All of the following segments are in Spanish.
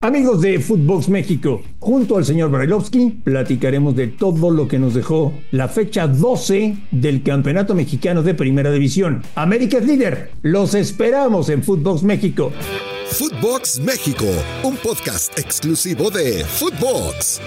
Amigos de Footbox México, junto al señor Brailovsky platicaremos de todo lo que nos dejó la fecha 12 del Campeonato Mexicano de Primera División. América es líder, los esperamos en Footbox México. Footbox México, un podcast exclusivo de Footbox.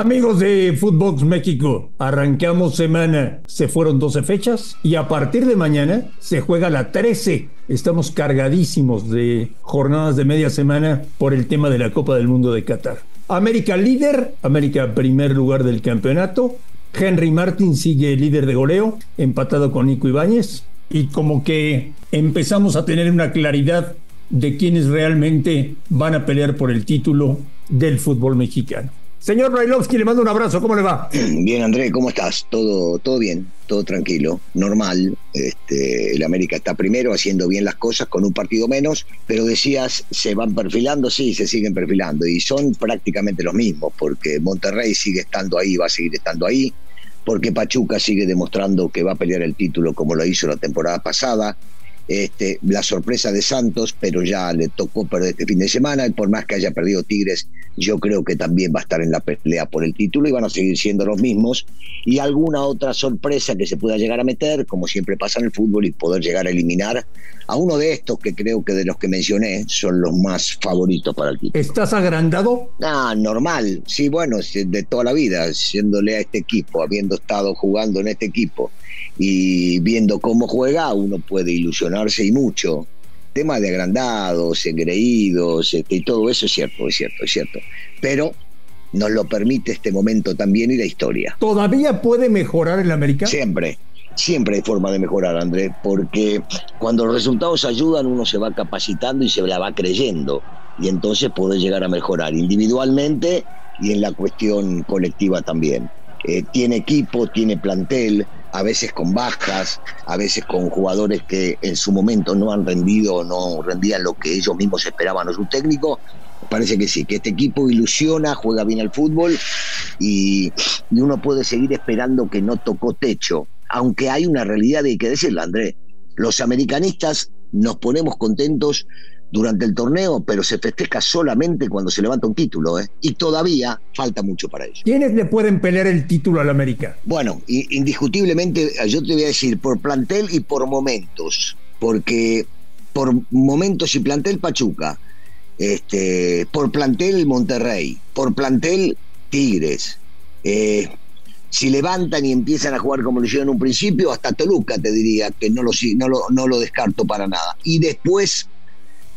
Amigos de Footbox México, arrancamos semana. Se fueron 12 fechas y a partir de mañana se juega la 13. Estamos cargadísimos de jornadas de media semana por el tema de la Copa del Mundo de Qatar. América líder, América primer lugar del campeonato. Henry Martin sigue líder de goleo, empatado con Nico Ibáñez. Y como que empezamos a tener una claridad de quienes realmente van a pelear por el título del fútbol mexicano. Señor Brailovsky, le mando un abrazo, ¿cómo le va? Bien, André, ¿cómo estás? Todo, todo bien, todo tranquilo, normal. Este, el América está primero haciendo bien las cosas con un partido menos, pero decías, ¿se van perfilando? Sí, se siguen perfilando y son prácticamente los mismos, porque Monterrey sigue estando ahí, va a seguir estando ahí, porque Pachuca sigue demostrando que va a pelear el título como lo hizo la temporada pasada. Este, la sorpresa de Santos, pero ya le tocó perder este fin de semana, y por más que haya perdido Tigres, yo creo que también va a estar en la pelea por el título y van a seguir siendo los mismos. Y alguna otra sorpresa que se pueda llegar a meter, como siempre pasa en el fútbol, y poder llegar a eliminar a uno de estos que creo que de los que mencioné son los más favoritos para el título. ¿Estás agrandado? Ah, normal. Sí, bueno, de toda la vida, siéndole a este equipo, habiendo estado jugando en este equipo y viendo cómo juega, uno puede ilusionarse y mucho. Tema de agrandados, engreídos, este, y todo eso es cierto, es cierto, es cierto. Pero nos lo permite este momento también y la historia. ¿Todavía puede mejorar el América? Siempre, siempre hay forma de mejorar, Andrés, porque cuando los resultados ayudan uno se va capacitando y se la va creyendo y entonces puede llegar a mejorar individualmente y en la cuestión colectiva también. Eh, tiene equipo, tiene plantel, a veces con bajas, a veces con jugadores que en su momento no han rendido o no rendían lo que ellos mismos esperaban o su técnico. Parece que sí, que este equipo ilusiona, juega bien al fútbol y, uno puede seguir esperando que no tocó techo. Aunque hay una realidad, y hay que decirlo, Andrés, los americanistas nos ponemos contentos durante el torneo, pero se festeja solamente cuando se levanta un título, ¿eh? y todavía falta mucho para ello. ¿Quiénes le pueden pelear el título al América? Bueno, indiscutiblemente, yo te voy a decir, por plantel y por momentos, porque por momentos y plantel Pachuca, este, por plantel Monterrey, por plantel Tigres. Eh, si levantan y empiezan a jugar como lo hicieron en un principio, hasta Toluca te diría que no lo, no lo, no lo descarto para nada. Y después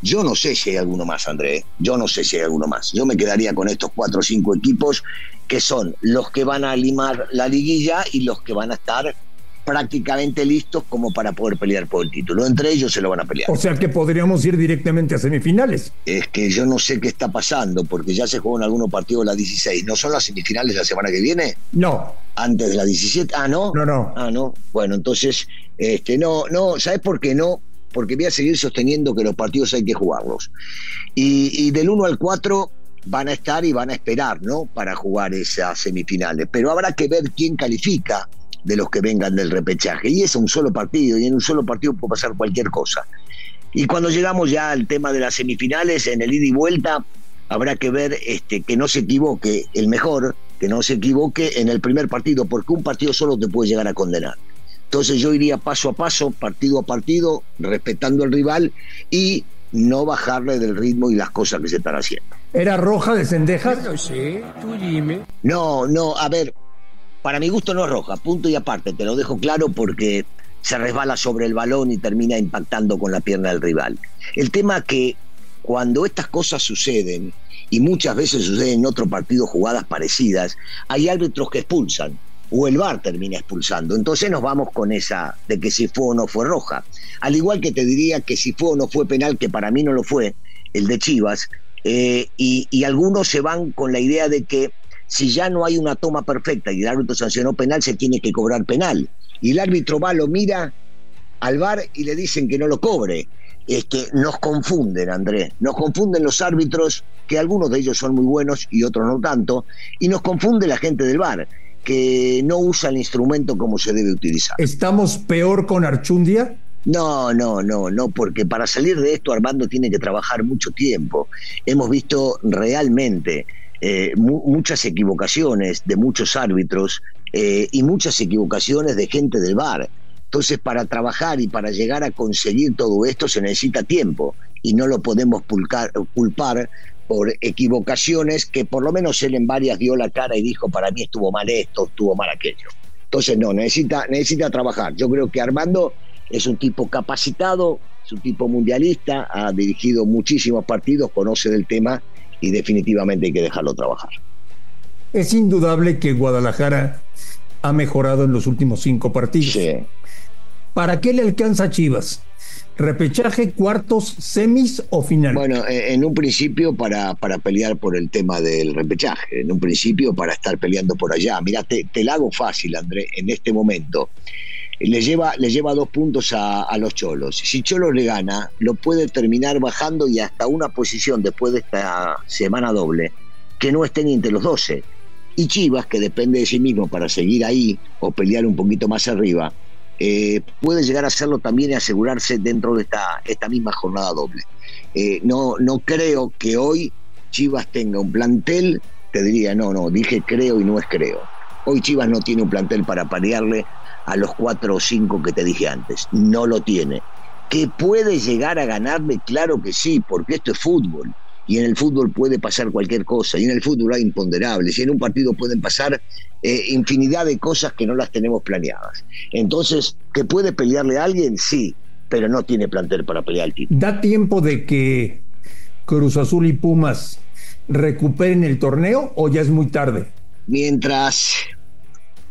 yo no sé si hay alguno más, André. Yo no sé si hay alguno más. Yo me quedaría con estos cuatro o cinco equipos que son los que van a limar la liguilla y los que van a estar prácticamente listos como para poder pelear por el título. Entre ellos se lo van a pelear. O sea que podríamos ir directamente a semifinales. Es que yo no sé qué está pasando, porque ya se juegan algunos partidos la 16. ¿No son las semifinales la semana que viene? No. Antes de la 17. Ah, no. No, no. Ah, no. Bueno, entonces, este, no, no, ¿sabes por qué no? Porque voy a seguir sosteniendo que los partidos hay que jugarlos. Y, del 1 al 4 van a estar y van a esperar, ¿no? Para jugar esas semifinales. Pero habrá que ver quién califica de los que vengan del repechaje. Y es un solo partido, y en un solo partido puede pasar cualquier cosa. Y cuando llegamos ya al tema de las semifinales, en el ida y vuelta, habrá que ver este, que no se equivoque el mejor, que no se equivoque en el primer partido, porque un partido solo te puede llegar a condenar. Entonces yo iría paso a paso, partido a partido, respetando al rival y no bajarle del ritmo y las cosas que se están haciendo. ¿Era roja de Cendejas? No sé, tú dime. No, no, a ver, para mi gusto no es roja, punto y aparte, te lo dejo claro porque se resbala sobre el balón y termina impactando con la pierna del rival. El tema que cuando estas cosas suceden, y muchas veces suceden en otro partido jugadas parecidas, hay árbitros que expulsan o el VAR termina expulsando. Entonces nos vamos con esa de que si fue o no fue roja. Al igual que te diría que si fue o no fue penal, que para mí no lo fue, el de Chivas, eh, y, algunos se van con la idea de que si ya no hay una toma perfecta y el árbitro sancionó penal, se tiene que cobrar penal. Y el árbitro va, lo mira al bar y le dicen que no lo cobre. Este, nos confunden, Andrés, nos confunden los árbitros, que algunos de ellos son muy buenos y otros no tanto, y nos confunde la gente del bar, que no usa el instrumento como se debe utilizar. ¿Estamos peor con Archundia? No, no, no, no, porque para salir de esto Armando tiene que trabajar mucho tiempo. Hemos visto realmente eh, muchas equivocaciones de muchos árbitros eh, y muchas equivocaciones de gente del bar. Entonces, para trabajar y para llegar a conseguir todo esto se necesita tiempo y no lo podemos culpar por equivocaciones que por lo menos él en varias dio la cara y dijo, para mí estuvo mal esto, estuvo mal aquello. Entonces, no, necesita, necesita trabajar. Yo creo que Armando es un tipo capacitado, es un tipo mundialista, ha dirigido muchísimos partidos, conoce del tema y definitivamente hay que dejarlo trabajar. Es indudable que Guadalajara ha mejorado en los últimos cinco partidos. Sí. ¿Para qué le alcanza a Chivas? ¿Repechaje, cuartos, semis o final? Bueno, eh, en un principio para, para pelear por el tema del repechaje, en un principio para estar peleando por allá. Mira, te, te la hago fácil, André, en este momento. Le lleva, le lleva dos puntos a, a, los Cholos. Si Cholos le gana, lo puede terminar bajando y hasta una posición después de esta semana doble que no esté ni entre los 12. Y Chivas, que depende de sí mismo para seguir ahí o pelear un poquito más arriba, eh, puede llegar a hacerlo también y asegurarse dentro de esta, esta misma jornada doble. Eh, no, no creo que hoy Chivas tenga un plantel, te diría, no, no, dije creo y no es creo. Hoy Chivas no tiene un plantel para parearle a los cuatro o cinco que te dije antes, no lo tiene. ¿Que puede llegar a ganarle? Claro que sí, porque esto es fútbol y en el fútbol puede pasar cualquier cosa, y en el fútbol hay imponderables, y en un partido pueden pasar eh, infinidad de cosas que no las tenemos planeadas. Entonces, ¿que puede pelearle a alguien? Sí, pero no tiene plantel para pelear el título. ¿Da tiempo de que Cruz Azul y Pumas recuperen el torneo o ya es muy tarde? Mientras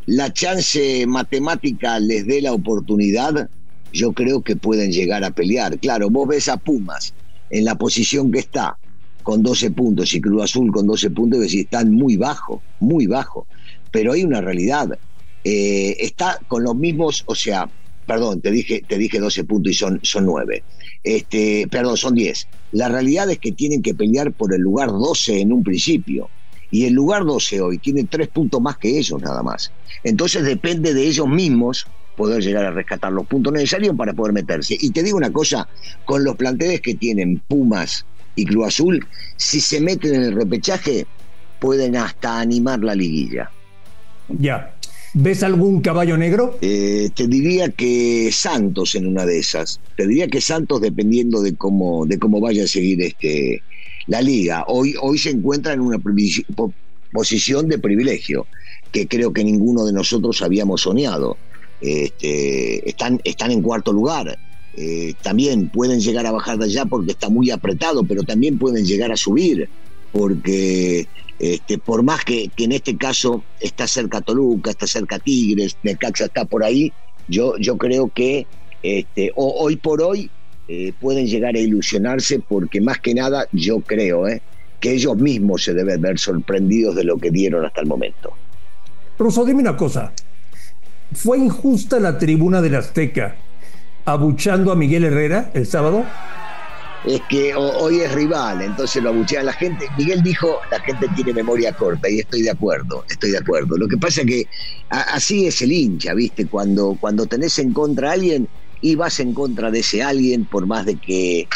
la chance matemática les dé la oportunidad, yo creo que pueden llegar a pelear. Claro, vos ves a Pumas en la posición que está, con 12 puntos y Cruz Azul con 12 puntos, que decir, están muy bajo, muy bajo. Pero hay una realidad. Eh, está con los mismos, o sea, perdón, te dije, te dije 12 puntos y son, son 9. Este, perdón, son 10. La realidad es que tienen que pelear por el lugar 12 en un principio. Y el lugar 12 hoy tiene 3 puntos más que ellos nada más. Entonces depende de ellos mismos poder llegar a rescatar los puntos necesarios para poder meterse. Y te digo una cosa, con los planteles que tienen Pumas, y Club Azul, si se meten en el repechaje, pueden hasta animar la liguilla. Ya. ¿Ves algún caballo negro? Eh, te diría que Santos en una de esas. Te diría que Santos dependiendo de cómo, de cómo vaya a seguir este, la liga. Hoy, hoy se encuentra en una posición de privilegio que creo que ninguno de nosotros habíamos soñado. Este, están, están en cuarto lugar eh, también pueden llegar a bajar de allá porque está muy apretado, pero también pueden llegar a subir, porque este, por más que, en este caso está cerca Toluca, está cerca Tigres, Necaxa está por ahí, yo, yo creo que este, hoy por hoy eh, pueden llegar a ilusionarse porque más que nada yo creo eh, que ellos mismos se deben ver sorprendidos de lo que dieron hasta el momento. Rosso, dime una cosa. ¿Fue injusta la tribuna del Azteca abuchando a Miguel Herrera el sábado? Es que hoy es rival, entonces lo abuchean la gente. Miguel dijo, la gente tiene memoria corta y estoy de acuerdo, estoy de acuerdo. Lo que pasa es que así es el hincha, ¿viste? Cuando, cuando tenés en contra a alguien y vas en contra de ese alguien, por más de que eh,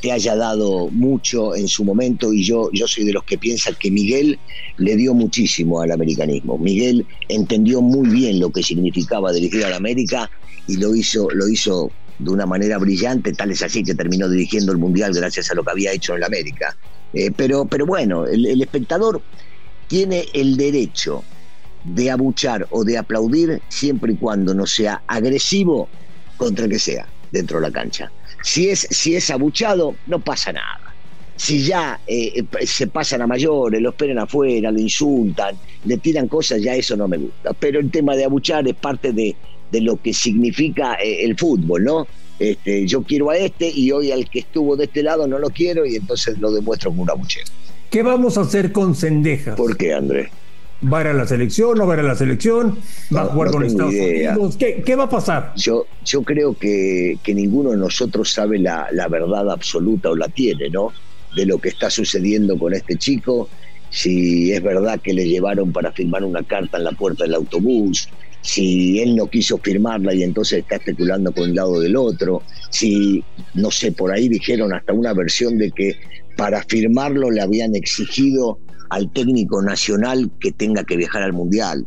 te haya dado mucho en su momento, y yo, yo soy de los que piensan que Miguel le dio muchísimo al americanismo. Miguel entendió muy bien lo que significaba dirigir a la América y lo hizo, lo hizo de una manera brillante, tal es así que terminó dirigiendo el Mundial gracias a lo que había hecho en la América. Eh, pero, pero bueno, el, espectador tiene el derecho de abuchar o de aplaudir siempre y cuando no sea agresivo contra el que sea dentro de la cancha. Si es, si es abuchado, no pasa nada. Si ya eh, se pasan a mayores, lo esperan afuera, lo insultan, le tiran cosas, ya eso no me gusta. Pero el tema de abuchar es parte de, de lo que significa eh, el fútbol, ¿no? este, yo quiero a este y hoy al que estuvo de este lado no lo quiero y entonces lo demuestro con una buchera. ¿Qué vamos a hacer con Sendejas? ¿Por qué, Andrés? ¿Va a ir a la selección? ¿No va a ir a la selección? ¿Va a jugar con Estados Unidos? ¿Qué, va a pasar? Yo, yo creo que, que ninguno de nosotros sabe la, la, verdad absoluta o la tiene, ¿no? De lo que está sucediendo con este chico. Si es verdad que le llevaron para firmar una carta en la puerta del autobús, si él no quiso firmarla y entonces está especulando con un lado del otro, si, no sé, por ahí dijeron hasta una versión de que para firmarlo le habían exigido al técnico nacional que tenga que viajar al Mundial.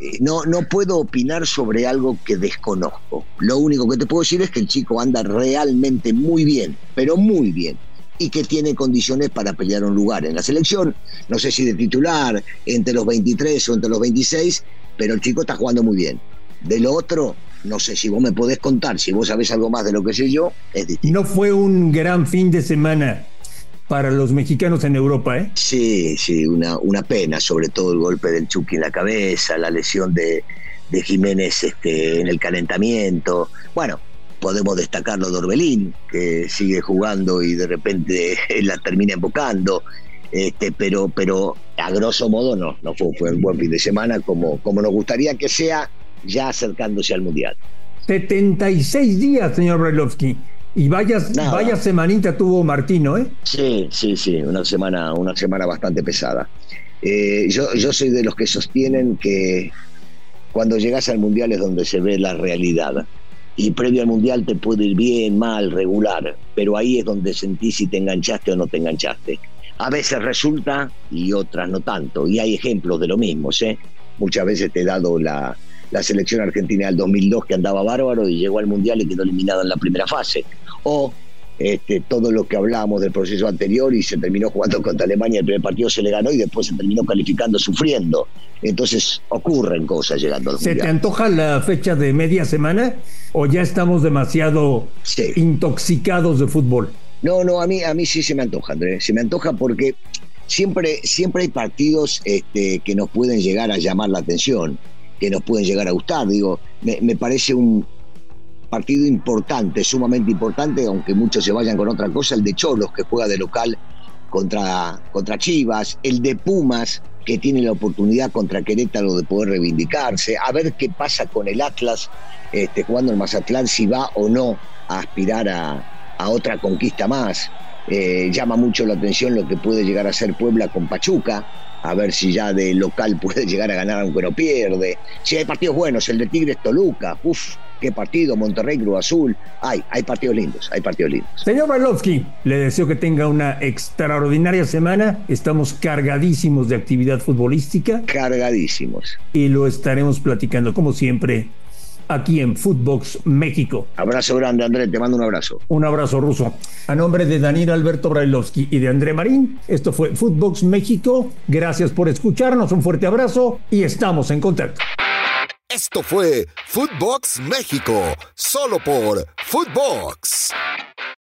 Eh, no, no puedo opinar sobre algo que desconozco. Lo único que te puedo decir es que el chico anda realmente muy bien, pero muy bien y que tiene condiciones para pelear un lugar en la selección. No sé si de titular, entre los 23 o entre los 26, pero el chico está jugando muy bien. De lo otro, no sé si vos me podés contar, si vos sabés algo más de lo que sé yo, es distinto. No fue un gran fin de semana para los mexicanos en Europa, ¿eh? Sí, sí, una, una pena, sobre todo el golpe del Chucky en la cabeza, la lesión de, de Jiménez este, en el calentamiento. Bueno, podemos destacarlo de Orbelín, que sigue jugando y de repente la termina embocando. Este, pero, pero a grosso modo no, no fue, fue un buen fin de semana como, como nos gustaría que sea ya acercándose al Mundial. 76 días, señor Brailovsky. Y vaya, vaya semanita tuvo Martino, ¿eh? Sí, sí, sí, una semana, una semana bastante pesada. Eh, yo, yo soy de los que sostienen que cuando llegas al Mundial es donde se ve la realidad. Y previo al Mundial te puede ir bien, mal, regular, pero ahí es donde sentís si te enganchaste o no te enganchaste. A veces resulta y otras no tanto. Y hay ejemplos de lo mismo. ¿eh? Muchas veces te he dado la, la selección argentina del 2002 que andaba bárbaro y llegó al Mundial y quedó eliminado en la primera fase. O este, todo lo que hablábamos del proceso anterior y se terminó jugando contra Alemania, el primer partido se le ganó y después se terminó calificando sufriendo. Entonces ocurren cosas llegando al ¿Se te antoja la fecha de media semana o ya estamos demasiado intoxicados de fútbol? No, no, a mí, a mí sí se me antoja, Andrés. Se me antoja porque siempre, siempre hay partidos este, que nos pueden llegar a llamar la atención, que nos pueden llegar a gustar. Digo, me, parece un partido importante, sumamente importante, aunque muchos se vayan con otra cosa, el de Cholos, que juega de local contra, contra Chivas, el de Pumas, que tiene la oportunidad contra Querétaro de poder reivindicarse, a ver qué pasa con el Atlas este, jugando el Mazatlán, si va o no a aspirar a, a otra conquista más. Eh, llama mucho la atención lo que puede llegar a ser Puebla con Pachuca, a ver si ya de local puede llegar a ganar aunque no pierde. Si hay partidos buenos, el de Tigres Toluca, uff, qué partido, Monterrey Cruz Azul, hay, hay partidos lindos, hay partidos lindos. Señor Barlovsky, le deseo que tenga una extraordinaria semana, estamos cargadísimos de actividad futbolística. Cargadísimos. Y lo estaremos platicando como siempre aquí en Footbox México. Abrazo grande, André, te mando un abrazo. Un abrazo ruso. A nombre de Daniel Alberto Brailovsky y de André Marín, esto fue Footbox México. Gracias por escucharnos, un fuerte abrazo y estamos en contacto. Esto fue Footbox México, solo por Footbox.